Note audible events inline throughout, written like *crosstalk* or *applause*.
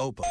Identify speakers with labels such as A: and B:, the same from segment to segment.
A: open.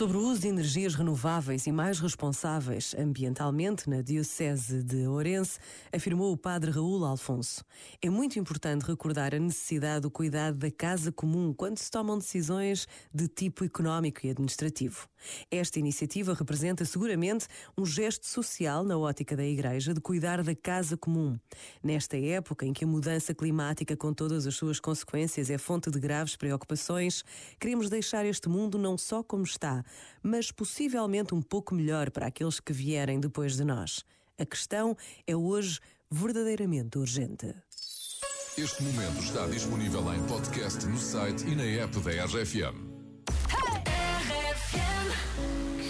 B: Sobre o uso de energias renováveis e mais responsáveis ambientalmente na Diocese de Ourense, afirmou o padre Raul Alfonso. É muito importante recordar a necessidade do cuidado da casa comum quando se tomam decisões de tipo económico e administrativo. Esta iniciativa representa seguramente um gesto social na ótica da Igreja de cuidar da casa comum. Nesta época em que a mudança climática, com todas as suas consequências, é fonte de graves preocupações, queremos deixar este mundo não só como está, mas possivelmente um pouco melhor para aqueles que vierem depois de nós. A questão é hoje verdadeiramente urgente.
C: Este momento está disponível em podcast no site e na app da RFM.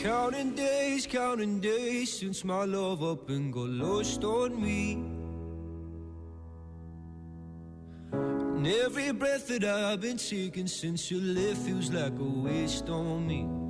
D: Counting days, counting days since my love up and got lost on me. And every breath that I've been taking since you left feels like a waste on me.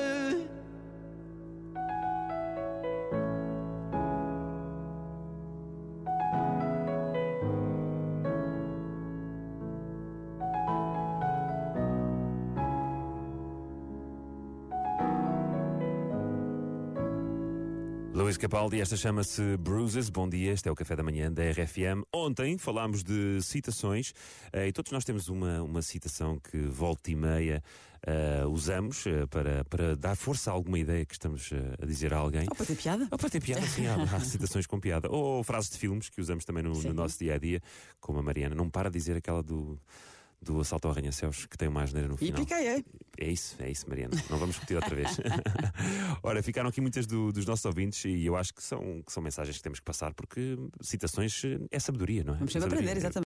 E: Luís Capaldi, esta chama-se Bruises. Bom dia, este é o Café da Manhã da RFM. Ontem falámos de citações eh, e todos nós temos uma, uma citação que volta e meia eh, usamos eh, para, para dar força a alguma ideia que estamos eh, a dizer a alguém.
B: Ou para ter piada?
E: Ou para ter piada, sim, há, há *laughs* citações com piada. Ou frases de filmes que usamos também no, no nosso dia a dia, como a Mariana. Não para de dizer aquela do. Do assalto ao arranha-céus que tem uma asneira no
B: E
E: final.
B: piquei,
E: É isso, é isso, Mariana. Não vamos repetir outra vez. *laughs* Ora, ficaram aqui muitas do- dos nossos ouvintes e eu acho que são, que são mensagens que temos que passar porque citações é sabedoria, não é?
B: Vamos sempre aprender, exatamente.